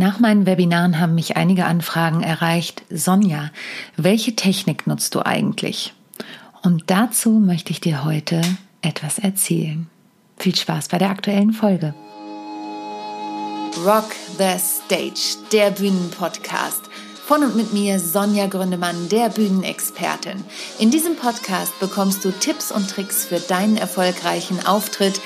Nach meinen Webinaren haben mich einige Anfragen erreicht. Sonja, welche Technik nutzt du eigentlich? Und dazu möchte ich dir heute etwas erzählen. Viel Spaß bei der aktuellen Folge. Rock the Stage, der Bühnenpodcast. Von und mit mir Sonja Gründemann, der Bühnenexpertin. In diesem Podcast bekommst du Tipps und Tricks für deinen erfolgreichen Auftritt,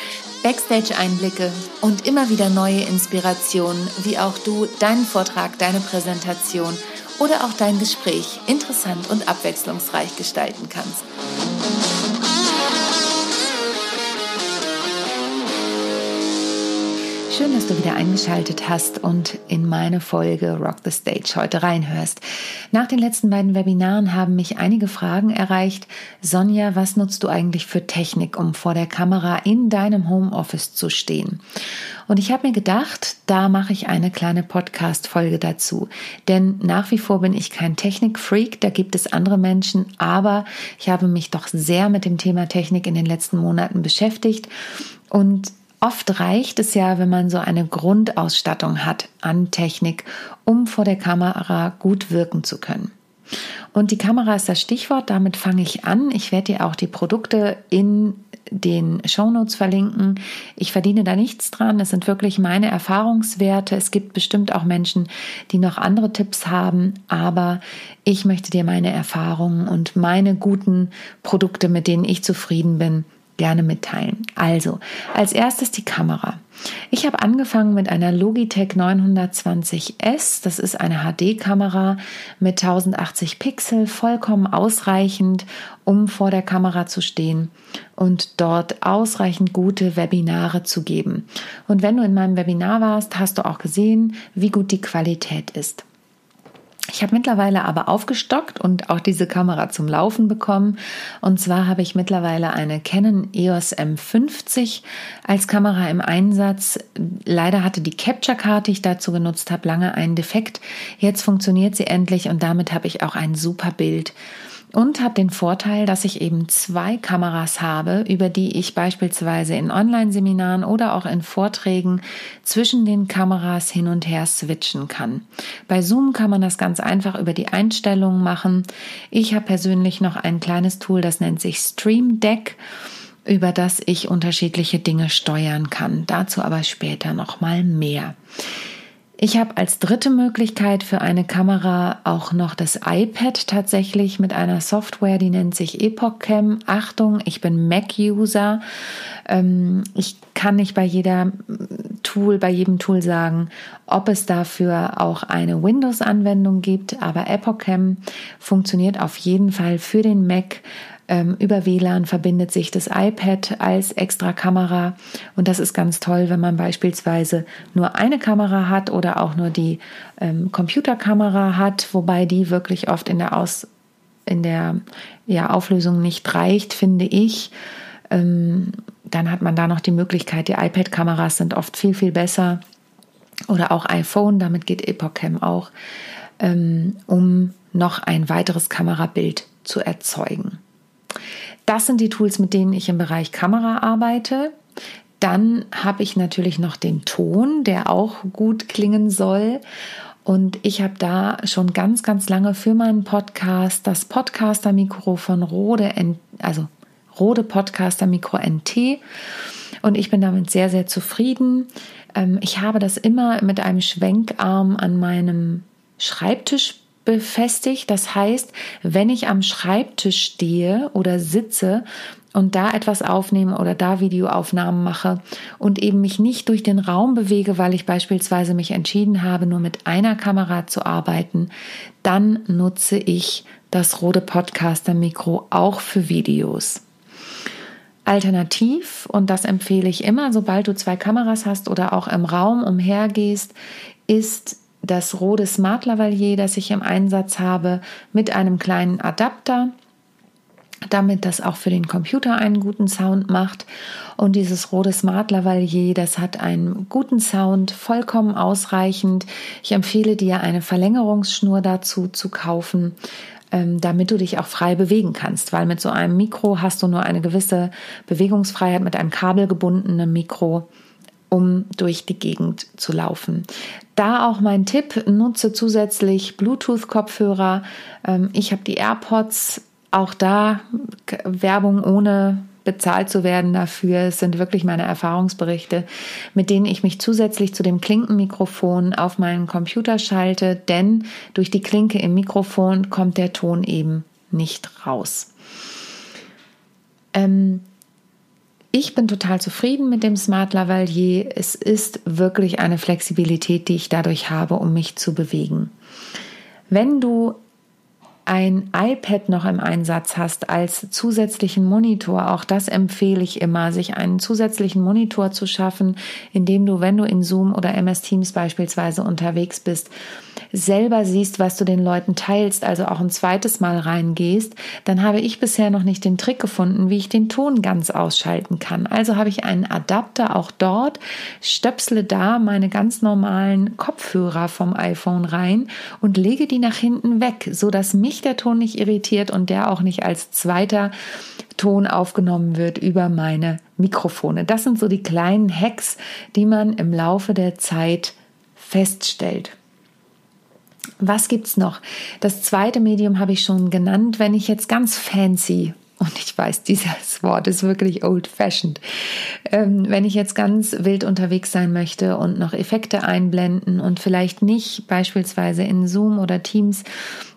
Backstage-Einblicke und immer wieder neue Inspirationen, wie auch du deinen Vortrag, deine Präsentation oder auch dein Gespräch interessant und abwechslungsreich gestalten kannst. Schön, dass du wieder eingeschaltet hast und in meine Folge Rock the Stage heute reinhörst. Nach den letzten beiden Webinaren haben mich einige Fragen erreicht. Sonja, was nutzt du eigentlich für Technik, um vor der Kamera in deinem Homeoffice zu stehen? Und ich habe mir gedacht, da mache ich eine kleine Podcast-Folge dazu. Denn nach wie vor bin ich kein Technik-Freak, da gibt es andere Menschen, aber ich habe mich doch sehr mit dem Thema Technik in den letzten Monaten beschäftigt und Oft reicht es ja, wenn man so eine Grundausstattung hat an Technik, um vor der Kamera gut wirken zu können. Und die Kamera ist das Stichwort, damit fange ich an. Ich werde dir auch die Produkte in den Shownotes verlinken. Ich verdiene da nichts dran. Es sind wirklich meine Erfahrungswerte. Es gibt bestimmt auch Menschen, die noch andere Tipps haben, aber ich möchte dir meine Erfahrungen und meine guten Produkte, mit denen ich zufrieden bin, gerne mitteilen. Also, als erstes die Kamera. Ich habe angefangen mit einer Logitech 920S. Das ist eine HD-Kamera mit 1080 Pixel, vollkommen ausreichend, um vor der Kamera zu stehen und dort ausreichend gute Webinare zu geben. Und wenn du in meinem Webinar warst, hast du auch gesehen, wie gut die Qualität ist. Ich habe mittlerweile aber aufgestockt und auch diese Kamera zum Laufen bekommen. Und zwar habe ich mittlerweile eine Canon EOS M50 als Kamera im Einsatz. Leider hatte die Capture-Karte, die ich dazu genutzt habe, lange einen Defekt. Jetzt funktioniert sie endlich und damit habe ich auch ein super Bild und habe den Vorteil, dass ich eben zwei Kameras habe, über die ich beispielsweise in Online-Seminaren oder auch in Vorträgen zwischen den Kameras hin und her switchen kann. Bei Zoom kann man das ganz einfach über die Einstellungen machen. Ich habe persönlich noch ein kleines Tool, das nennt sich Stream Deck über das ich unterschiedliche Dinge steuern kann. Dazu aber später noch mal mehr. Ich habe als dritte Möglichkeit für eine Kamera auch noch das iPad tatsächlich mit einer Software, die nennt sich Epoch Cam. Achtung, ich bin Mac-User. Ähm, ich kann nicht bei jeder Tool, bei jedem Tool sagen, ob es dafür auch eine Windows-Anwendung gibt, aber Epoch Cam funktioniert auf jeden Fall für den Mac über WLAN verbindet sich das iPad als extra Kamera und das ist ganz toll, wenn man beispielsweise nur eine Kamera hat oder auch nur die ähm, Computerkamera hat, wobei die wirklich oft in der Aus in der ja, Auflösung nicht reicht, finde ich. Ähm, dann hat man da noch die Möglichkeit, die iPad-Kameras sind oft viel, viel besser. Oder auch iPhone, damit geht EpochCam auch, ähm, um noch ein weiteres Kamerabild zu erzeugen. Das sind die Tools, mit denen ich im Bereich Kamera arbeite. Dann habe ich natürlich noch den Ton, der auch gut klingen soll. Und ich habe da schon ganz, ganz lange für meinen Podcast das Podcaster-Mikro von Rode, also Rode Podcaster-Mikro NT. Und ich bin damit sehr, sehr zufrieden. Ähm, ich habe das immer mit einem Schwenkarm an meinem Schreibtisch befestigt. Das heißt, wenn ich am Schreibtisch stehe oder sitze und da etwas aufnehme oder da Videoaufnahmen mache und eben mich nicht durch den Raum bewege, weil ich beispielsweise mich entschieden habe, nur mit einer Kamera zu arbeiten, dann nutze ich das Rode Podcaster Mikro auch für Videos. Alternativ, und das empfehle ich immer, sobald du zwei Kameras hast oder auch im Raum umhergehst, ist das Rode Smart Lavalier, das ich im Einsatz habe, mit einem kleinen Adapter, damit das auch für den Computer einen guten Sound macht. Und dieses Rode Smart Lavalier, das hat einen guten Sound, vollkommen ausreichend. Ich empfehle dir eine Verlängerungsschnur dazu zu kaufen, ähm, damit du dich auch frei bewegen kannst, weil mit so einem Mikro hast du nur eine gewisse Bewegungsfreiheit mit einem kabelgebundenen Mikro um durch die Gegend zu laufen. Da auch mein Tipp, nutze zusätzlich Bluetooth-Kopfhörer. Ähm, ich habe die AirPods, auch da Werbung ohne bezahlt zu werden dafür. Es sind wirklich meine Erfahrungsberichte, mit denen ich mich zusätzlich zu dem Klinkenmikrofon auf meinen Computer schalte, denn durch die Klinke im Mikrofon kommt der Ton eben nicht raus. Ähm, ich bin total zufrieden mit dem Smart Lavalier. Es ist wirklich eine Flexibilität, die ich dadurch habe, um mich zu bewegen. Wenn du ein iPad noch im Einsatz hast als zusätzlichen Monitor, auch das empfehle ich immer, sich einen zusätzlichen Monitor zu schaffen, indem du, wenn du in Zoom oder MS Teams beispielsweise unterwegs bist, selber siehst, was du den Leuten teilst, also auch ein zweites Mal reingehst, dann habe ich bisher noch nicht den Trick gefunden, wie ich den Ton ganz ausschalten kann. Also habe ich einen Adapter auch dort, stöpsle da meine ganz normalen Kopfhörer vom iPhone rein und lege die nach hinten weg, so dass mich der Ton nicht irritiert und der auch nicht als zweiter Ton aufgenommen wird über meine Mikrofone. Das sind so die kleinen Hacks, die man im Laufe der Zeit feststellt. Was gibt's noch? Das zweite Medium habe ich schon genannt. Wenn ich jetzt ganz fancy und ich weiß, dieses Wort ist wirklich old-fashioned. Ähm, wenn ich jetzt ganz wild unterwegs sein möchte und noch Effekte einblenden und vielleicht nicht beispielsweise in Zoom oder Teams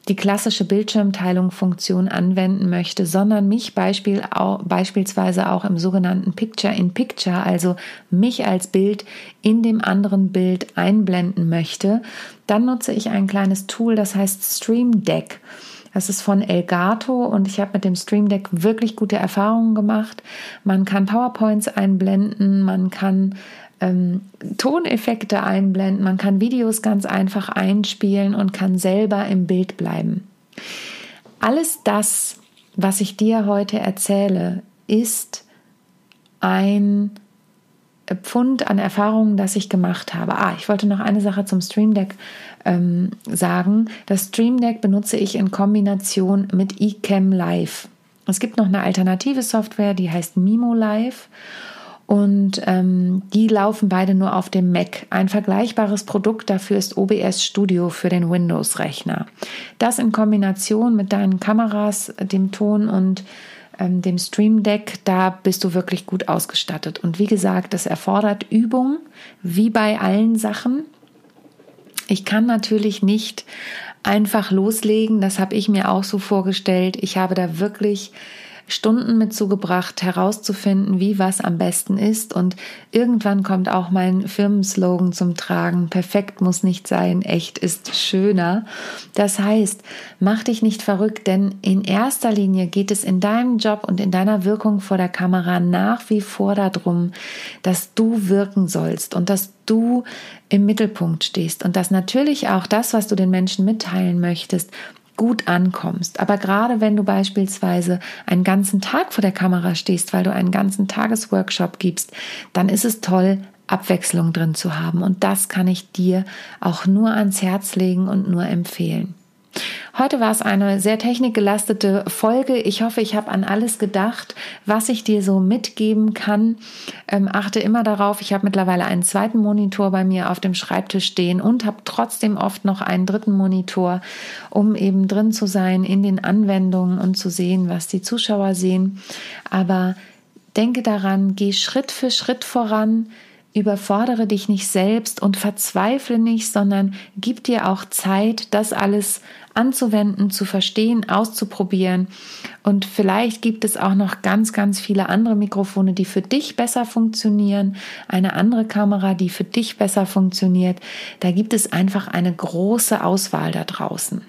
die klassische Bildschirmteilung-Funktion anwenden möchte, sondern mich Beispiel auch, beispielsweise auch im sogenannten Picture-in-Picture, also mich als Bild in dem anderen Bild einblenden möchte, dann nutze ich ein kleines Tool, das heißt Stream Deck. Das ist von Elgato und ich habe mit dem Stream Deck wirklich gute Erfahrungen gemacht. Man kann PowerPoints einblenden, man kann ähm, Toneffekte einblenden, man kann Videos ganz einfach einspielen und kann selber im Bild bleiben. Alles das, was ich dir heute erzähle, ist ein Pfund an Erfahrungen, das ich gemacht habe. Ah, ich wollte noch eine Sache zum Stream Deck ähm, sagen. Das Stream Deck benutze ich in Kombination mit eCam Live. Es gibt noch eine alternative Software, die heißt Mimo Live. Und ähm, die laufen beide nur auf dem Mac. Ein vergleichbares Produkt dafür ist OBS Studio für den Windows-Rechner. Das in Kombination mit deinen Kameras, dem Ton und ähm, dem Stream Deck, da bist du wirklich gut ausgestattet. Und wie gesagt, das erfordert Übung, wie bei allen Sachen. Ich kann natürlich nicht einfach loslegen, das habe ich mir auch so vorgestellt. Ich habe da wirklich Stunden mit zugebracht, herauszufinden, wie was am besten ist. Und irgendwann kommt auch mein Firmenslogan zum Tragen. Perfekt muss nicht sein, echt ist schöner. Das heißt, mach dich nicht verrückt, denn in erster Linie geht es in deinem Job und in deiner Wirkung vor der Kamera nach wie vor darum, dass du wirken sollst und dass du im Mittelpunkt stehst und dass natürlich auch das, was du den Menschen mitteilen möchtest, gut ankommst. Aber gerade wenn du beispielsweise einen ganzen Tag vor der Kamera stehst, weil du einen ganzen Tagesworkshop gibst, dann ist es toll, Abwechslung drin zu haben. Und das kann ich dir auch nur ans Herz legen und nur empfehlen. Heute war es eine sehr technikgelastete Folge. Ich hoffe, ich habe an alles gedacht, was ich dir so mitgeben kann. Ähm, achte immer darauf, ich habe mittlerweile einen zweiten Monitor bei mir auf dem Schreibtisch stehen und habe trotzdem oft noch einen dritten Monitor, um eben drin zu sein in den Anwendungen und zu sehen, was die Zuschauer sehen. Aber denke daran, geh Schritt für Schritt voran überfordere dich nicht selbst und verzweifle nicht, sondern gib dir auch Zeit, das alles anzuwenden, zu verstehen, auszuprobieren. Und vielleicht gibt es auch noch ganz, ganz viele andere Mikrofone, die für dich besser funktionieren, eine andere Kamera, die für dich besser funktioniert. Da gibt es einfach eine große Auswahl da draußen.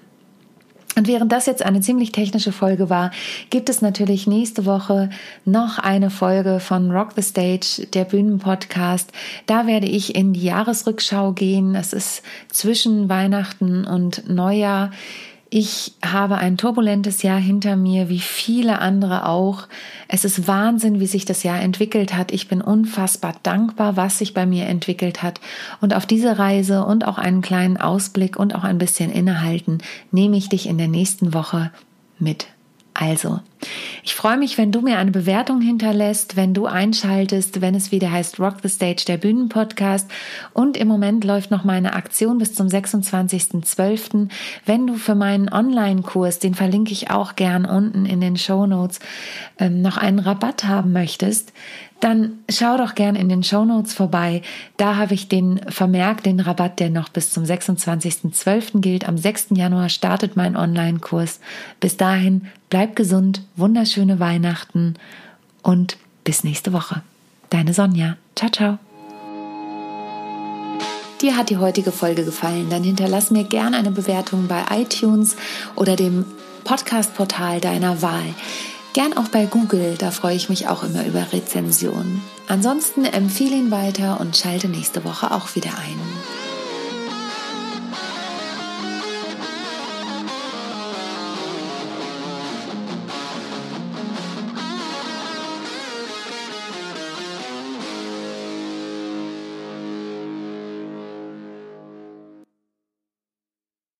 Und während das jetzt eine ziemlich technische Folge war, gibt es natürlich nächste Woche noch eine Folge von Rock the Stage, der Bühnenpodcast. Da werde ich in die Jahresrückschau gehen. Das ist zwischen Weihnachten und Neujahr. Ich habe ein turbulentes Jahr hinter mir, wie viele andere auch. Es ist Wahnsinn, wie sich das Jahr entwickelt hat. Ich bin unfassbar dankbar, was sich bei mir entwickelt hat. Und auf diese Reise und auch einen kleinen Ausblick und auch ein bisschen innehalten, nehme ich dich in der nächsten Woche mit. Also, ich freue mich, wenn du mir eine Bewertung hinterlässt, wenn du einschaltest, wenn es wieder heißt Rock the Stage, der Bühnenpodcast. Und im Moment läuft noch meine Aktion bis zum 26.12. Wenn du für meinen Online-Kurs, den verlinke ich auch gern unten in den Show Notes, ähm, noch einen Rabatt haben möchtest, dann schau doch gern in den Show Notes vorbei. Da habe ich den Vermerk, den Rabatt, der noch bis zum 26.12. gilt. Am 6. Januar startet mein Online-Kurs. Bis dahin, bleib gesund, wunderschöne Weihnachten und bis nächste Woche. Deine Sonja. Ciao, ciao. Dir hat die heutige Folge gefallen, dann hinterlass mir gern eine Bewertung bei iTunes oder dem Podcast-Portal deiner Wahl. Gern auch bei Google, da freue ich mich auch immer über Rezensionen. Ansonsten empfehle ihn weiter und schalte nächste Woche auch wieder ein.